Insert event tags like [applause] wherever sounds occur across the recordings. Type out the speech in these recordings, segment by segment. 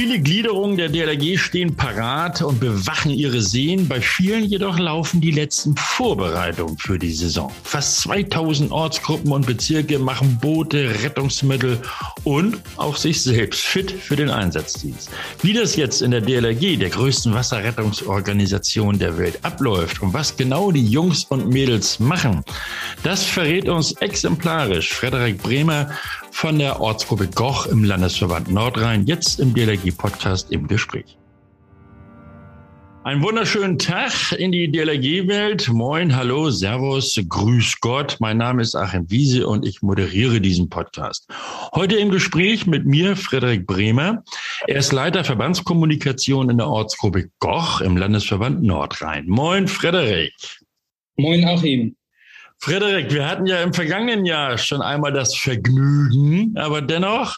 Viele Gliederungen der DLRG stehen parat und bewachen ihre Seen. Bei vielen jedoch laufen die letzten Vorbereitungen für die Saison. Fast 2000 Ortsgruppen und Bezirke machen Boote, Rettungsmittel und auch sich selbst fit für den Einsatzdienst. Wie das jetzt in der DLRG, der größten Wasserrettungsorganisation der Welt, abläuft und was genau die Jungs und Mädels machen, das verrät uns exemplarisch Frederik Bremer von der Ortsgruppe Goch im Landesverband Nordrhein, jetzt im DLRG-Podcast im Gespräch. Einen wunderschönen Tag in die DLRG-Welt. Moin, hallo, Servus, Grüß Gott. Mein Name ist Achim Wiese und ich moderiere diesen Podcast. Heute im Gespräch mit mir Frederik Bremer. Er ist Leiter Verbandskommunikation in der Ortsgruppe Goch im Landesverband Nordrhein. Moin, Frederik. Moin, Achim. Frederik, wir hatten ja im vergangenen Jahr schon einmal das Vergnügen, aber dennoch,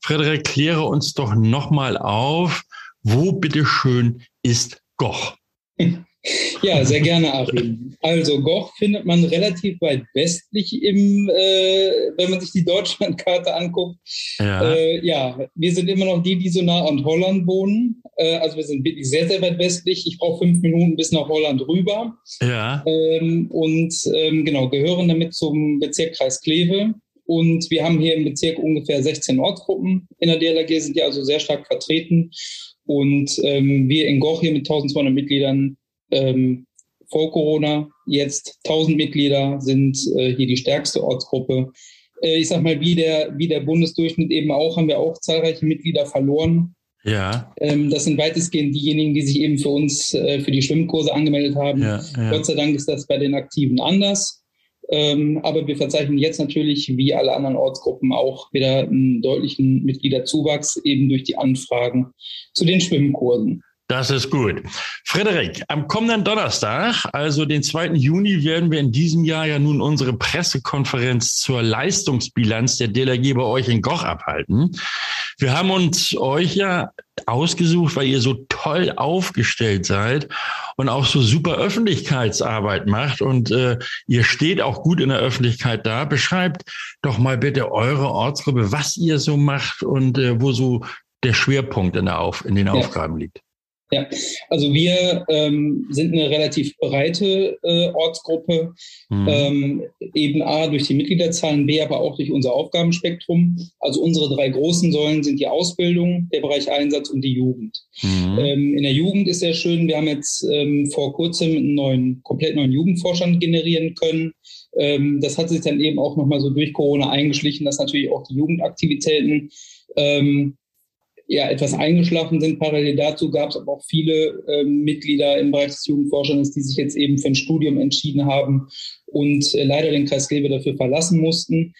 Frederik, kläre uns doch nochmal auf, wo bitteschön ist Goch? [laughs] Ja, sehr gerne, Achim. Also Goch findet man relativ weit westlich, im, äh, wenn man sich die Deutschlandkarte anguckt. Ja. Äh, ja, wir sind immer noch die, die so nah an Holland wohnen. Äh, also wir sind wirklich sehr, sehr weit westlich. Ich brauche fünf Minuten bis nach Holland rüber. Ja. Ähm, und ähm, genau, gehören damit zum Bezirkkreis Kleve. Und wir haben hier im Bezirk ungefähr 16 Ortsgruppen in der DLRG, sind ja also sehr stark vertreten. Und ähm, wir in Goch hier mit 1200 Mitgliedern ähm, vor Corona, jetzt 1000 Mitglieder sind äh, hier die stärkste Ortsgruppe. Äh, ich sag mal, wie der, wie der Bundesdurchschnitt eben auch, haben wir auch zahlreiche Mitglieder verloren. Ja. Ähm, das sind weitestgehend diejenigen, die sich eben für uns, äh, für die Schwimmkurse angemeldet haben. Ja, ja. Gott sei Dank ist das bei den Aktiven anders. Ähm, aber wir verzeichnen jetzt natürlich, wie alle anderen Ortsgruppen, auch wieder einen deutlichen Mitgliederzuwachs eben durch die Anfragen zu den Schwimmkursen. Das ist gut. Frederik, am kommenden Donnerstag, also den 2. Juni, werden wir in diesem Jahr ja nun unsere Pressekonferenz zur Leistungsbilanz der DLRG bei euch in Goch abhalten. Wir haben uns euch ja ausgesucht, weil ihr so toll aufgestellt seid und auch so super Öffentlichkeitsarbeit macht und äh, ihr steht auch gut in der Öffentlichkeit da. Beschreibt doch mal bitte eure Ortsgruppe, was ihr so macht und äh, wo so der Schwerpunkt in, der Auf in den Aufgaben liegt. Ja, also wir ähm, sind eine relativ breite äh, Ortsgruppe, mhm. ähm, eben A durch die Mitgliederzahlen, B aber auch durch unser Aufgabenspektrum. Also unsere drei großen Säulen sind die Ausbildung, der Bereich Einsatz und die Jugend. Mhm. Ähm, in der Jugend ist sehr schön, wir haben jetzt ähm, vor kurzem einen neuen, komplett neuen Jugendvorstand generieren können. Ähm, das hat sich dann eben auch nochmal so durch Corona eingeschlichen, dass natürlich auch die Jugendaktivitäten ja etwas eingeschlafen sind. Parallel dazu gab es aber auch viele ähm, Mitglieder im Bereich des Jugendforschers, die sich jetzt eben für ein Studium entschieden haben und äh, leider den Kreis Kleve dafür verlassen mussten.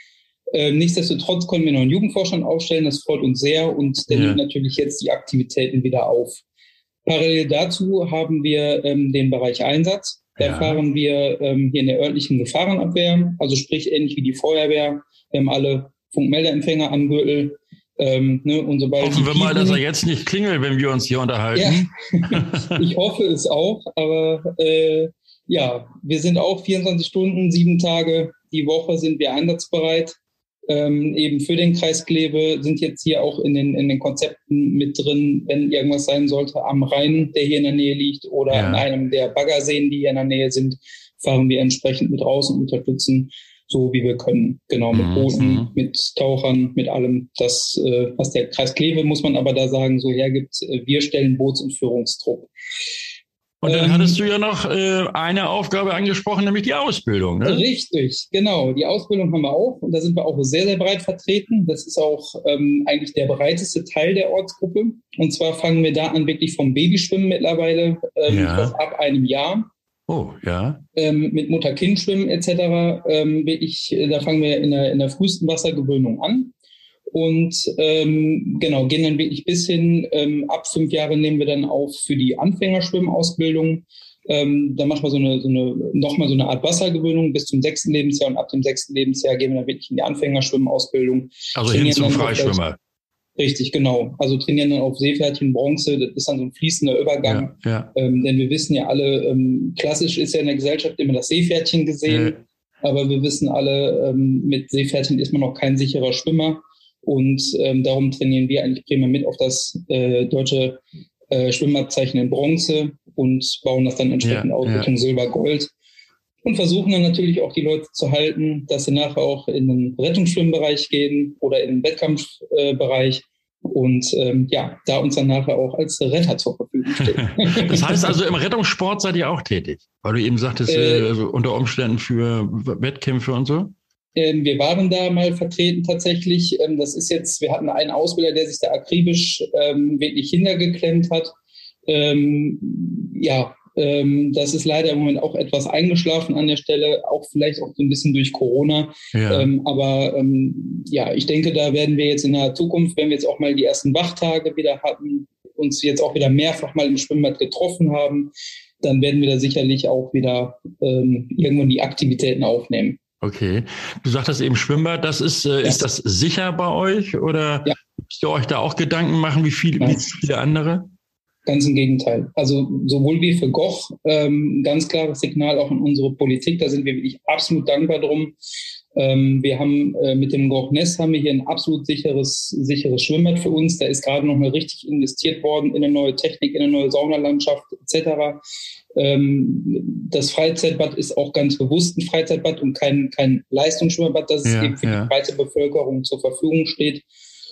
Äh, nichtsdestotrotz konnten wir noch einen Jugendvorstand aufstellen. Das freut uns sehr und der ja. nimmt natürlich jetzt die Aktivitäten wieder auf. Parallel dazu haben wir ähm, den Bereich Einsatz. Da ja. fahren wir ähm, hier in der örtlichen Gefahrenabwehr, also sprich ähnlich wie die Feuerwehr. Wir haben alle Funkmeldeempfänger am Gürtel. Ähm, ne, und sobald Hoffen wir mal, dass er jetzt nicht klingelt, wenn wir uns hier unterhalten. Ja, [laughs] ich hoffe es auch, aber äh, ja, wir sind auch 24 Stunden, sieben Tage die Woche sind wir einsatzbereit. Ähm, eben für den Kreis Kleve sind jetzt hier auch in den, in den Konzepten mit drin, wenn irgendwas sein sollte am Rhein, der hier in der Nähe liegt, oder ja. an einem der Baggerseen, die hier in der Nähe sind, fahren wir entsprechend mit raus und unterstützen so wie wir können. Genau, mit mhm. Booten, mhm. mit Tauchern, mit allem. Das, äh, was der Kreis Kleve, muss man aber da sagen, so hergibt, äh, wir stellen Boots- und Führungstrupp. Und dann ähm, hattest du ja noch äh, eine Aufgabe angesprochen, nämlich die Ausbildung. Ne? Richtig, genau. Die Ausbildung haben wir auch und da sind wir auch sehr, sehr breit vertreten. Das ist auch ähm, eigentlich der breiteste Teil der Ortsgruppe. Und zwar fangen wir da an, wirklich vom Babyschwimmen mittlerweile ähm, ja. ab einem Jahr Oh, ja. Ähm, mit Mutter-Kind-Schwimmen etc. Ähm, ich, da fangen wir in der, in der frühesten Wassergewöhnung an. Und ähm, genau, gehen dann wirklich bis hin, ähm, ab fünf Jahre nehmen wir dann auf für die Anfängerschwimmausbildung. Ähm, dann machen wir so eine, so eine, nochmal so eine Art Wassergewöhnung bis zum sechsten Lebensjahr und ab dem sechsten Lebensjahr gehen wir dann wirklich in die Anfängerschwimmausbildung. Also hin zum Freischwimmer. Richtig, genau. Also trainieren dann auf Seepferdchen, Bronze, das ist dann so ein fließender Übergang. Ja, ja. Ähm, denn wir wissen ja alle, ähm, klassisch ist ja in der Gesellschaft immer das Seepferdchen gesehen. Aber wir wissen alle, ähm, mit Seepferdchen ist man noch kein sicherer Schwimmer. Und ähm, darum trainieren wir eigentlich primär mit auf das äh, deutsche äh, Schwimmabzeichen in Bronze und bauen das dann entsprechend ja, aus Richtung ja. Und versuchen dann natürlich auch die Leute zu halten, dass sie nachher auch in den Rettungsschwimmbereich gehen oder in den Wettkampfbereich. Äh, und ähm, ja, da uns dann nachher auch als Retter zur Verfügung stehen. [laughs] das heißt also, im Rettungssport seid ihr auch tätig, weil du eben sagtest, äh, äh also unter Umständen für Wettkämpfe und so? Ähm, wir waren da mal vertreten tatsächlich. Ähm, das ist jetzt, wir hatten einen Ausbilder, der sich da akribisch ähm, wirklich hintergeklemmt hat. ja, das ist leider im Moment auch etwas eingeschlafen an der Stelle, auch vielleicht auch so ein bisschen durch Corona. Ja. aber ja, ich denke, da werden wir jetzt in der Zukunft, wenn wir jetzt auch mal die ersten Wachtage wieder hatten, uns jetzt auch wieder mehrfach mal im Schwimmbad getroffen haben, dann werden wir da sicherlich auch wieder ähm, irgendwann die Aktivitäten aufnehmen. Okay. Du sagtest eben Schwimmbad, das ist, äh, ja. ist das sicher bei euch oder ja. müsst ihr euch da auch Gedanken machen, wie, viel, wie viele andere? Ganz im Gegenteil. Also sowohl wie für Goch, ähm, ganz klares Signal auch in unsere Politik, da sind wir wirklich absolut dankbar drum. Ähm, wir haben äh, mit dem Goch Ness haben wir hier ein absolut sicheres, sicheres Schwimmbad für uns. Da ist gerade noch mal richtig investiert worden in eine neue Technik, in eine neue Saunalandschaft etc. Ähm, das Freizeitbad ist auch ganz bewusst ein Freizeitbad und kein, kein Leistungsschwimmbad, das ja, eben für ja. die breite Bevölkerung zur Verfügung steht.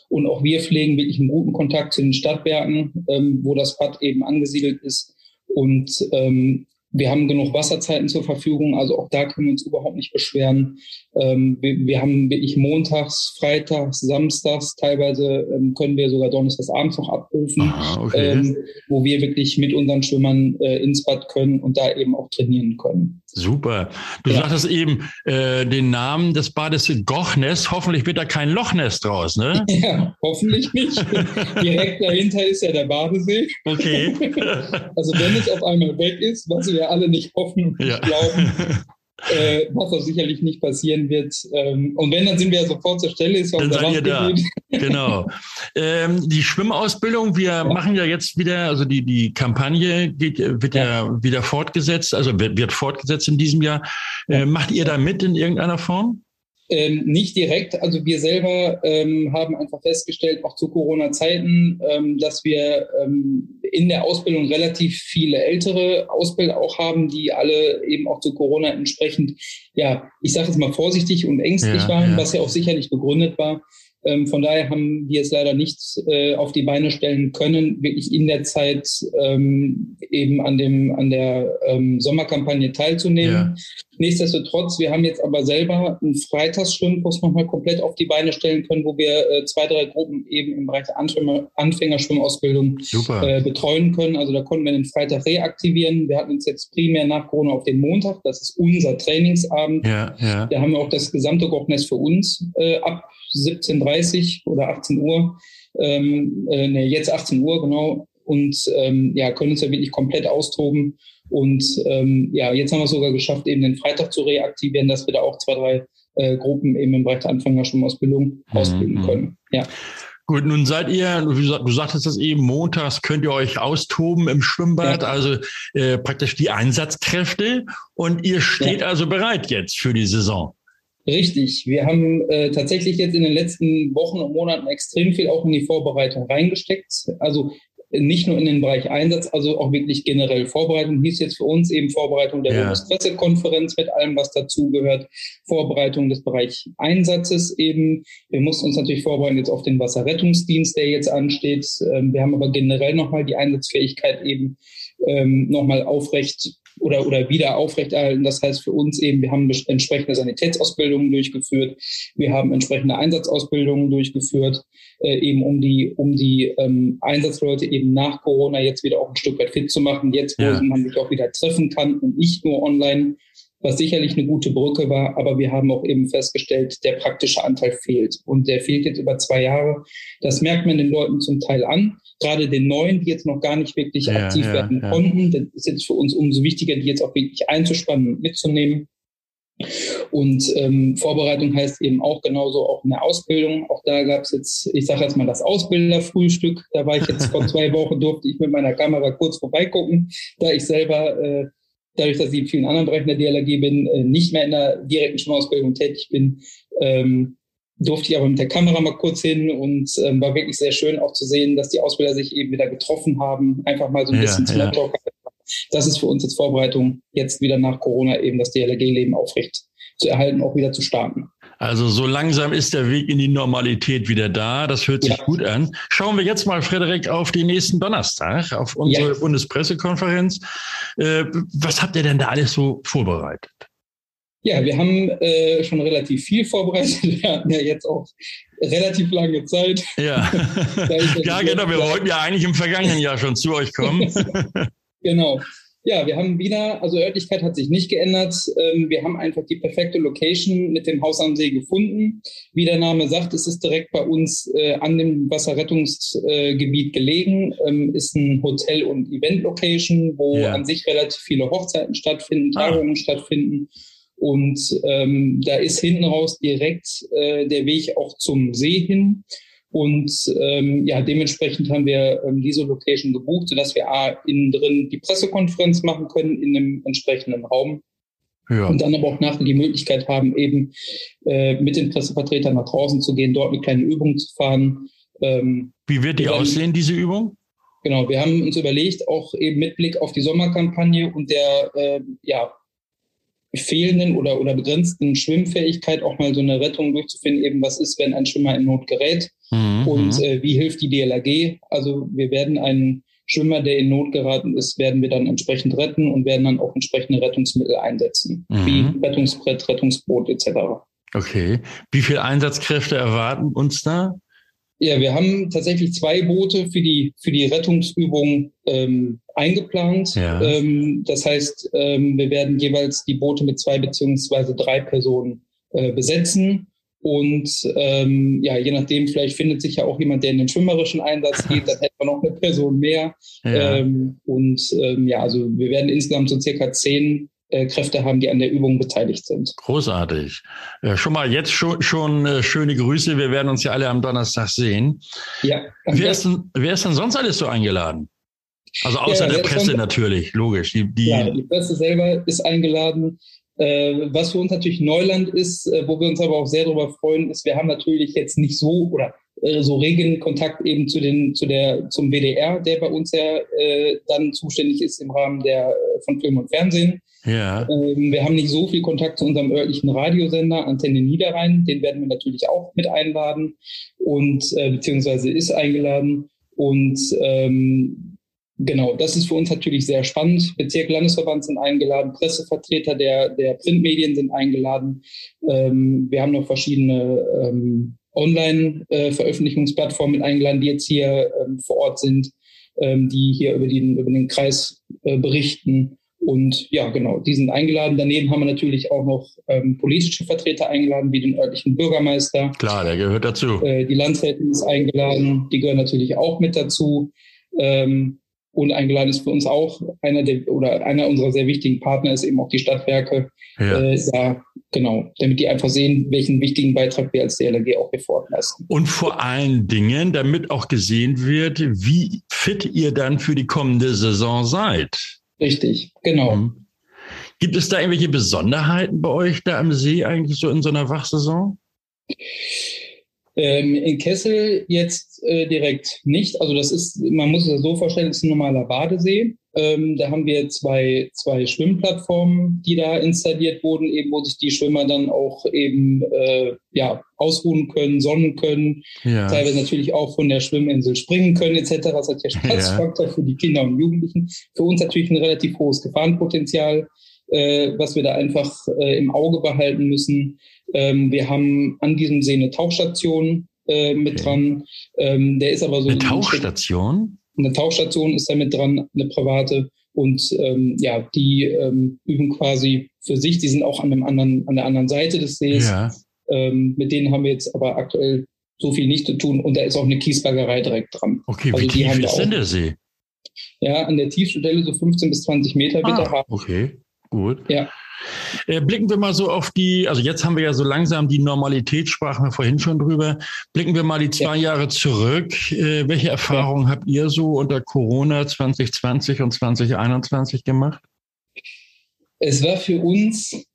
Und auch wir pflegen wirklich einen guten Kontakt zu den Stadtwerken, ähm, wo das Bad eben angesiedelt ist. Und ähm, wir haben genug Wasserzeiten zur Verfügung, also auch da können wir uns überhaupt nicht beschweren. Ähm, wir, wir, haben wirklich montags, freitags, samstags, teilweise ähm, können wir sogar donnerstags abends noch abrufen, Aha, okay. ähm, wo wir wirklich mit unseren Schwimmern äh, ins Bad können und da eben auch trainieren können. Super. Du ja. sagtest eben äh, den Namen des Bades Gochnes. Hoffentlich wird da kein Lochnest draus, ne? [laughs] Ja, hoffentlich nicht. [laughs] Direkt dahinter ist ja der Badesee. Okay. [laughs] also wenn es auf einmal weg ist, was wir alle nicht hoffen und ja. glauben, äh, was auch sicherlich nicht passieren wird. Ähm, und wenn, dann sind wir ja sofort zur Stelle. Ist ja dann seid ihr da. [laughs] [laughs] genau. Ähm, die Schwimmausbildung, wir ja. machen ja jetzt wieder, also die, die Kampagne geht, wird ja. ja wieder fortgesetzt, also wird, wird fortgesetzt in diesem Jahr. Äh, macht ihr da mit in irgendeiner Form? Ähm, nicht direkt. Also wir selber ähm, haben einfach festgestellt, auch zu Corona-Zeiten, ähm, dass wir ähm, in der Ausbildung relativ viele ältere Ausbilder auch haben, die alle eben auch zu Corona entsprechend, ja, ich sage jetzt mal vorsichtig und ängstlich ja, waren, ja. was ja auch sicherlich begründet war. Ähm, von daher haben wir es leider nicht äh, auf die Beine stellen können, wirklich in der Zeit ähm, eben an dem an der ähm, Sommerkampagne teilzunehmen. Ja. Nichtsdestotrotz, wir haben jetzt aber selber einen Freitagsschwimmkurs nochmal komplett auf die Beine stellen können, wo wir äh, zwei, drei Gruppen eben im Bereich der Anfänger, Anfängerschwimmausbildung äh, betreuen können. Also da konnten wir den Freitag reaktivieren. Wir hatten uns jetzt primär nach Corona auf den Montag, das ist unser Trainingsabend. Ja, ja. Da haben wir auch das gesamte Gochnes für uns äh, ab 17.30 oder 18 Uhr, ähm, äh, nee, jetzt 18 Uhr genau, und ähm, ja, können uns ja wirklich komplett austoben. Und ähm, ja, jetzt haben wir es sogar geschafft, eben den Freitag zu reaktivieren, dass wir da auch zwei, drei äh, Gruppen eben im Bereich der Anfängerschwimmausbildung mhm. ausbilden können. Ja. Gut, nun seid ihr, du sagtest das eben, montags könnt ihr euch austoben im Schwimmbad, ja. also äh, praktisch die Einsatzkräfte und ihr steht ja. also bereit jetzt für die Saison. Richtig. Wir haben äh, tatsächlich jetzt in den letzten Wochen und Monaten extrem viel auch in die Vorbereitung reingesteckt. Also nicht nur in den Bereich Einsatz, also auch wirklich generell Vorbereitung. Hieß jetzt für uns eben Vorbereitung der ja. Bundespressekonferenz mit allem, was dazugehört. Vorbereitung des Bereich Einsatzes eben. Wir mussten uns natürlich vorbereiten jetzt auf den Wasserrettungsdienst, der jetzt ansteht. Ähm, wir haben aber generell nochmal die Einsatzfähigkeit eben ähm, nochmal aufrecht oder, oder wieder aufrechterhalten. Das heißt für uns eben, wir haben entsprechende Sanitätsausbildungen durchgeführt, wir haben entsprechende Einsatzausbildungen durchgeführt, äh, eben um die, um die ähm, Einsatzleute eben nach Corona jetzt wieder auch ein Stück weit fit zu machen, jetzt wo ja. man sich auch wieder treffen kann und nicht nur online was sicherlich eine gute Brücke war, aber wir haben auch eben festgestellt, der praktische Anteil fehlt. Und der fehlt jetzt über zwei Jahre. Das merkt man den Leuten zum Teil an, gerade den Neuen, die jetzt noch gar nicht wirklich ja, aktiv ja, werden ja. konnten. Das ist jetzt für uns umso wichtiger, die jetzt auch wirklich einzuspannen und mitzunehmen. Und ähm, Vorbereitung heißt eben auch genauso auch in der Ausbildung. Auch da gab es jetzt, ich sage jetzt mal das Ausbilderfrühstück. Da war ich jetzt vor [laughs] zwei Wochen, durfte ich mit meiner Kamera kurz vorbeigucken, da ich selber äh, dadurch, dass ich in vielen anderen Bereichen der DLRG bin, äh, nicht mehr in der direkten Schwimmausbildung tätig bin, ähm, durfte ich aber mit der Kamera mal kurz hin und ähm, war wirklich sehr schön auch zu sehen, dass die Ausbilder sich eben wieder getroffen haben, einfach mal so ein ja, bisschen ja. Smalltalk. Das ist für uns jetzt Vorbereitung, jetzt wieder nach Corona eben das DLRG-Leben aufrecht zu erhalten, auch wieder zu starten. Also so langsam ist der Weg in die Normalität wieder da. Das hört sich ja. gut an. Schauen wir jetzt mal, Frederik, auf den nächsten Donnerstag, auf unsere ja. Bundespressekonferenz. Äh, was habt ihr denn da alles so vorbereitet? Ja, wir haben äh, schon relativ viel vorbereitet. [laughs] Wir hatten ja jetzt auch relativ lange Zeit. Ja, [laughs] [laughs] ja genau. Wir wollten ja eigentlich im vergangenen Jahr schon zu euch kommen. genau. Ja, wir haben wieder, also Örtlichkeit hat sich nicht geändert. Ähm, wir haben einfach die perfekte Location mit dem Haus am See gefunden. Wie der Name sagt, es ist direkt bei uns äh, an dem Wasserrettungsgebiet gelegen, ähm, ist ein Hotel- und Event-Location, wo ja. an sich relativ viele Hochzeiten stattfinden, ah. Tagungen ah. stattfinden. Und ähm, da ist hinten raus direkt äh, der Weg auch zum See hin. Und ähm, ja, dementsprechend haben wir ähm, diese Location gebucht, sodass wir A, innen drin die Pressekonferenz machen können in einem entsprechenden Raum. Ja. Und dann aber auch nachher die Möglichkeit haben, eben äh, mit den Pressevertretern nach draußen zu gehen, dort eine kleine Übung zu fahren. Ähm, Wie wird die dann, aussehen, diese Übung? Genau, wir haben uns überlegt, auch eben mit Blick auf die Sommerkampagne und der äh, ja, fehlenden oder, oder begrenzten Schwimmfähigkeit auch mal so eine Rettung durchzufinden, eben was ist, wenn ein Schwimmer in Not gerät mhm. und mhm. äh, wie hilft die DLRG. Also wir werden einen Schwimmer, der in Not geraten ist, werden wir dann entsprechend retten und werden dann auch entsprechende Rettungsmittel einsetzen, mhm. wie Rettungsbrett, Rettungsboot etc. Okay. Wie viele Einsatzkräfte erwarten uns da? Ja, wir haben tatsächlich zwei Boote für die, für die Rettungsübung ähm, eingeplant. Ja. Ähm, das heißt, ähm, wir werden jeweils die Boote mit zwei beziehungsweise drei Personen äh, besetzen. Und ähm, ja, je nachdem, vielleicht findet sich ja auch jemand, der in den schwimmerischen Einsatz [laughs] geht, dann hätten wir noch eine Person mehr. Ja. Ähm, und ähm, ja, also wir werden insgesamt so circa zehn äh, Kräfte haben, die an der Übung beteiligt sind. Großartig. Ja, schon mal jetzt schon, schon äh, schöne Grüße. Wir werden uns ja alle am Donnerstag sehen. Ja. Wer ist, denn, wer ist denn sonst alles so eingeladen? Also außer ja, der Presse natürlich, logisch. Die, die, ja, die Presse selber ist eingeladen. Äh, was für uns natürlich Neuland ist, äh, wo wir uns aber auch sehr darüber freuen, ist, wir haben natürlich jetzt nicht so oder äh, so regen Kontakt eben zu den, zu der, zum WDR, der bei uns ja äh, dann zuständig ist im Rahmen der, von Film und Fernsehen. Ja. Ähm, wir haben nicht so viel Kontakt zu unserem örtlichen Radiosender, Antenne Niederrhein. Den werden wir natürlich auch mit einladen und äh, beziehungsweise ist eingeladen. Und ähm, genau, das ist für uns natürlich sehr spannend. Bezirk Landesverband sind eingeladen, Pressevertreter der, der Printmedien sind eingeladen. Ähm, wir haben noch verschiedene ähm, Online-Veröffentlichungsplattformen mit eingeladen, die jetzt hier ähm, vor Ort sind, ähm, die hier über den, über den Kreis äh, berichten. Und ja, genau, die sind eingeladen. Daneben haben wir natürlich auch noch ähm, politische Vertreter eingeladen, wie den örtlichen Bürgermeister. Klar, der gehört dazu. Äh, die Landrätin ist eingeladen, die gehören natürlich auch mit dazu. Ähm, und eingeladen ist für uns auch einer der oder einer unserer sehr wichtigen Partner ist eben auch die Stadtwerke. Ja. Äh, ja, genau, damit die einfach sehen, welchen wichtigen Beitrag wir als DLRG auch hier vor leisten. Und vor allen Dingen, damit auch gesehen wird, wie fit ihr dann für die kommende Saison seid. Richtig, genau. Mhm. Gibt es da irgendwelche Besonderheiten bei euch da am See eigentlich so in so einer Wachsaison? Ähm, in Kessel jetzt äh, direkt nicht. Also das ist, man muss es ja so vorstellen, es ist ein normaler Badesee. Ähm, da haben wir zwei, zwei Schwimmplattformen, die da installiert wurden, eben wo sich die Schwimmer dann auch eben äh, ja, ausruhen können, sonnen können, ja. teilweise natürlich auch von der Schwimminsel springen können etc. Das hat ja Spaßfaktor ja. für die Kinder und Jugendlichen. Für uns natürlich ein relativ hohes Gefahrenpotenzial, äh, was wir da einfach äh, im Auge behalten müssen. Ähm, wir haben an diesem See eine Tauchstation äh, mit okay. dran. Ähm, der ist aber so eine Tauchstation. Eine Tauchstation ist da mit dran, eine private. Und ähm, ja, die ähm, üben quasi für sich. Die sind auch an, einem anderen, an der anderen Seite des Sees. Ja. Ähm, mit denen haben wir jetzt aber aktuell so viel nicht zu tun. Und da ist auch eine Kiesbaggerei direkt dran. Okay, also wie tief ist denn der See? Ja, an der Tiefstelle so 15 bis 20 Meter wird ah, er haben. Okay, gut. Ja. Äh, blicken wir mal so auf die, also jetzt haben wir ja so langsam die Normalität, sprachen wir vorhin schon drüber. Blicken wir mal die zwei ja. Jahre zurück. Äh, welche Erfahrungen ja. habt ihr so unter Corona 2020 und 2021 gemacht? Es war für uns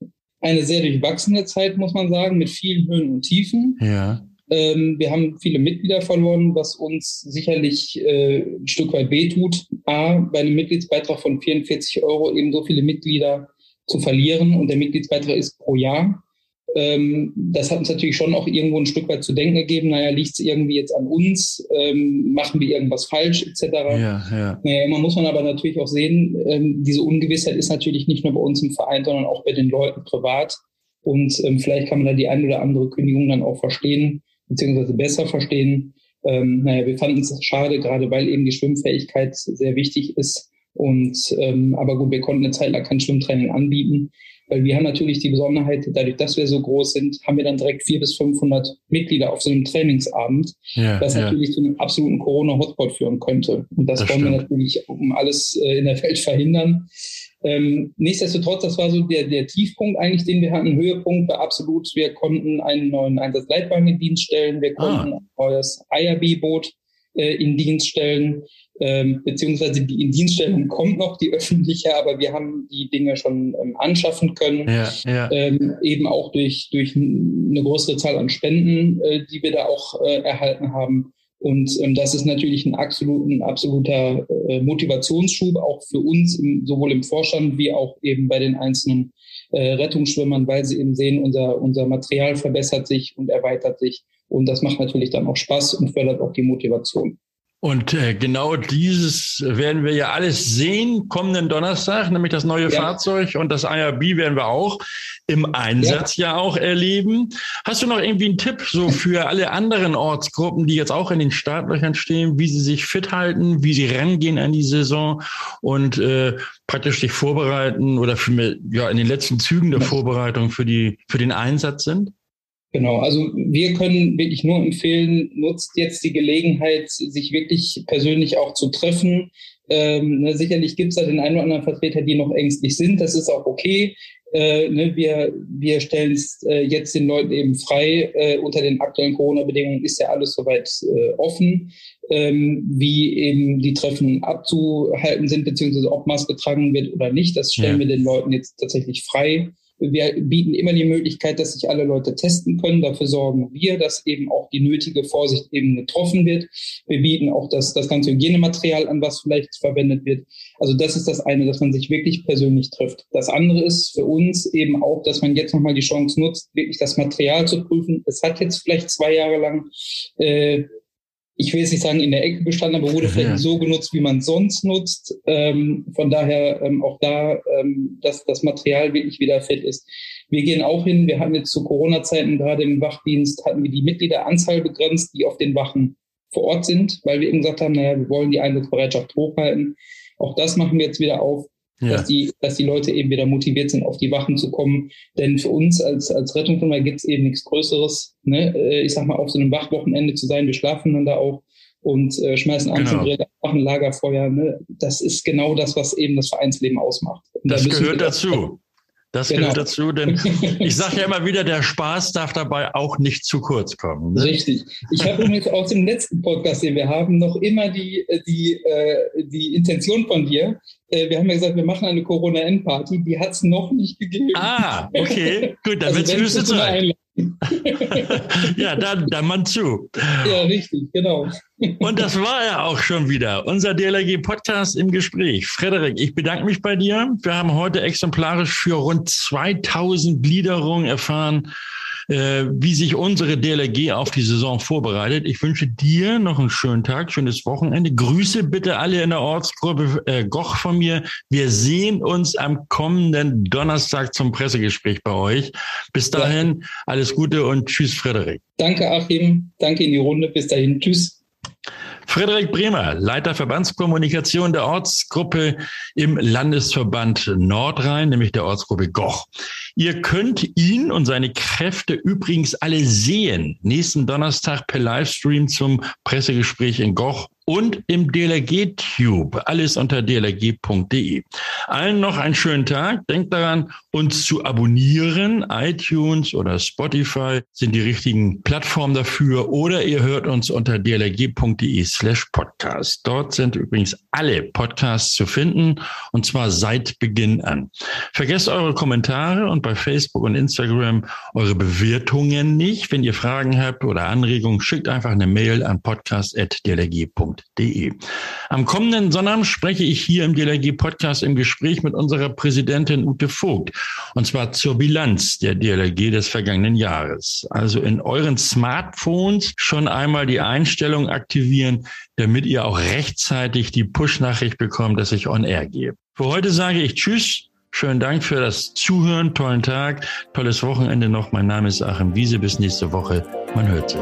eine sehr durchwachsene Zeit, muss man sagen, mit vielen Höhen und Tiefen. Ja. Ähm, wir haben viele Mitglieder verloren, was uns sicherlich äh, ein Stück weit wehtut. A, bei einem Mitgliedsbeitrag von 44 Euro eben so viele Mitglieder zu verlieren und der Mitgliedsbeitrag ist pro Jahr. Ähm, das hat uns natürlich schon auch irgendwo ein Stück weit zu denken gegeben. Naja, liegt es irgendwie jetzt an uns? Ähm, machen wir irgendwas falsch etc.? Ja, ja. Naja, man muss man aber natürlich auch sehen, ähm, diese Ungewissheit ist natürlich nicht nur bei uns im Verein, sondern auch bei den Leuten privat. Und ähm, vielleicht kann man da die ein oder andere Kündigung dann auch verstehen, beziehungsweise besser verstehen. Ähm, naja, wir fanden es schade, gerade weil eben die Schwimmfähigkeit sehr wichtig ist. Und ähm, aber gut, wir konnten eine Zeit lang kein Schwimmtraining anbieten. Weil wir haben natürlich die Besonderheit, dadurch, dass wir so groß sind, haben wir dann direkt 400 bis 500 Mitglieder auf so einem Trainingsabend, ja, was ja. natürlich zu einem absoluten Corona-Hotspot führen könnte. Und das, das wollen stimmt. wir natürlich um alles äh, in der Welt verhindern. Ähm, nichtsdestotrotz, das war so der, der Tiefpunkt eigentlich, den wir hatten. Höhepunkt war absolut, wir konnten einen neuen Einsatzleitwagen in Dienst stellen, wir konnten ah. ein neues IRB-Boot äh, in Dienst stellen ähm, beziehungsweise die Indienststellung kommt noch, die öffentliche, aber wir haben die Dinge schon ähm, anschaffen können, ja, ja. Ähm, eben auch durch, durch eine größere Zahl an Spenden, äh, die wir da auch äh, erhalten haben. Und ähm, das ist natürlich ein, absolut, ein absoluter äh, Motivationsschub, auch für uns, im, sowohl im Vorstand wie auch eben bei den einzelnen äh, Rettungsschwimmern, weil sie eben sehen, unser, unser Material verbessert sich und erweitert sich. Und das macht natürlich dann auch Spaß und fördert auch die Motivation. Und äh, genau dieses werden wir ja alles sehen kommenden Donnerstag, nämlich das neue ja. Fahrzeug und das IRB werden wir auch im Einsatz ja. ja. auch erleben. Hast du noch irgendwie einen Tipp so für alle anderen Ortsgruppen, die jetzt auch in den Startlöchern stehen, wie sie sich fit halten, wie sie rangehen an die Saison und äh, praktisch sich vorbereiten oder für, ja in den letzten Zügen der Vorbereitung für die für den Einsatz sind? Genau, also wir können wirklich nur empfehlen, nutzt jetzt die Gelegenheit, sich wirklich persönlich auch zu treffen. Ähm, ne, sicherlich gibt es da den einen oder anderen Vertreter, die noch ängstlich sind. Das ist auch okay. Äh, ne, wir wir stellen es äh, jetzt den Leuten eben frei. Äh, unter den aktuellen Corona-Bedingungen ist ja alles soweit äh, offen, ähm, wie eben die Treffen abzuhalten sind, beziehungsweise ob Maske getragen wird oder nicht. Das stellen ja. wir den Leuten jetzt tatsächlich frei. Wir bieten immer die Möglichkeit, dass sich alle Leute testen können. Dafür sorgen wir, dass eben auch die nötige Vorsicht eben getroffen wird. Wir bieten auch das, das ganze Hygienematerial an, was vielleicht verwendet wird. Also das ist das eine, dass man sich wirklich persönlich trifft. Das andere ist für uns eben auch, dass man jetzt nochmal die Chance nutzt, wirklich das Material zu prüfen. Es hat jetzt vielleicht zwei Jahre lang äh, ich will jetzt nicht sagen in der Ecke gestanden, aber wurde vielleicht nicht so genutzt, wie man es sonst nutzt. Ähm, von daher ähm, auch da, ähm, dass das Material wirklich wieder fit ist. Wir gehen auch hin, wir hatten jetzt zu Corona-Zeiten gerade im Wachdienst, hatten wir die Mitgliederanzahl begrenzt, die auf den Wachen vor Ort sind, weil wir eben gesagt haben, naja, wir wollen die Einsatzbereitschaft hochhalten. Auch das machen wir jetzt wieder auf ja. dass, die, dass die Leute eben wieder motiviert sind, auf die Wachen zu kommen. Denn für uns als, als Rettungsfirma gibt es eben nichts Größeres. Ne? Äh, ich sag mal, auf so einem Wachwochenende zu sein, wir schlafen dann da auch und äh, schmeißen Anzugräder, genau. machen Lagerfeuer. Ne? Das ist genau das, was eben das Vereinsleben ausmacht. Und das da gehört dazu. Das genau. gehört dazu, denn [laughs] ich sage ja immer wieder, der Spaß darf dabei auch nicht zu kurz kommen. Ne? Richtig. Ich habe übrigens aus dem letzten Podcast, den wir haben, noch immer die, die, äh, die Intention von dir. Äh, wir haben ja gesagt, wir machen eine Corona-End-Party. Die hat es noch nicht gegeben. Ah, okay. Gut, dann also wird es höchste Zeit. Ja, dann, dann man zu. Ja, richtig, genau. Und das war ja auch schon wieder unser DLRG-Podcast im Gespräch. Frederik, ich bedanke mich bei dir. Wir haben heute exemplarisch für rund 2000 Gliederungen erfahren, äh, wie sich unsere DLRG auf die Saison vorbereitet. Ich wünsche dir noch einen schönen Tag, schönes Wochenende. Grüße bitte alle in der Ortsgruppe äh, Goch von mir. Wir sehen uns am kommenden Donnerstag zum Pressegespräch bei euch. Bis dahin, alles Gute und tschüss, Frederik. Danke, Achim. Danke in die Runde. Bis dahin. Tschüss. Frederik Bremer, Leiter Verbandskommunikation der Ortsgruppe im Landesverband Nordrhein, nämlich der Ortsgruppe Goch. Ihr könnt ihn und seine Kräfte übrigens alle sehen. Nächsten Donnerstag per Livestream zum Pressegespräch in Goch und im DLRG Tube. Alles unter dlrg.de. Allen noch einen schönen Tag. Denkt daran, uns zu abonnieren. iTunes oder Spotify sind die richtigen Plattformen dafür. Oder ihr hört uns unter dlrg.de slash podcast. Dort sind übrigens alle Podcasts zu finden und zwar seit Beginn an. Vergesst eure Kommentare und bei Facebook und Instagram eure Bewertungen nicht. Wenn ihr Fragen habt oder Anregungen, schickt einfach eine Mail an podcast.dlrg.de. Am kommenden Sonnabend spreche ich hier im DLRG Podcast im Gespräch mit unserer Präsidentin Ute Vogt. Und zwar zur Bilanz der DLRG des vergangenen Jahres. Also in euren Smartphones schon einmal die Einstellung aktivieren, damit ihr auch rechtzeitig die Push-Nachricht bekommt, dass ich on air gehe. Für heute sage ich Tschüss. Schönen Dank für das Zuhören. Tollen Tag. Tolles Wochenende noch. Mein Name ist Achim Wiese. Bis nächste Woche. Man hört sich.